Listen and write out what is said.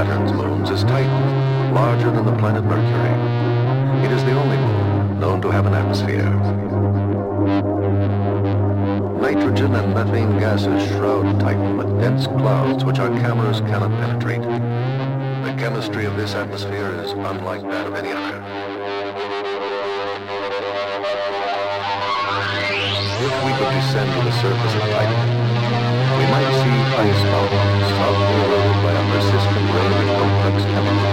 Saturn's moons is Titan, larger than the planet Mercury. It is the only moon known to have an atmosphere. Nitrogen and methane gases shroud Titan with dense clouds which our cameras cannot penetrate. The chemistry of this atmosphere is unlike that of any other. If we could descend to the surface of Titan, we might see ice mountains softly eroded Hello.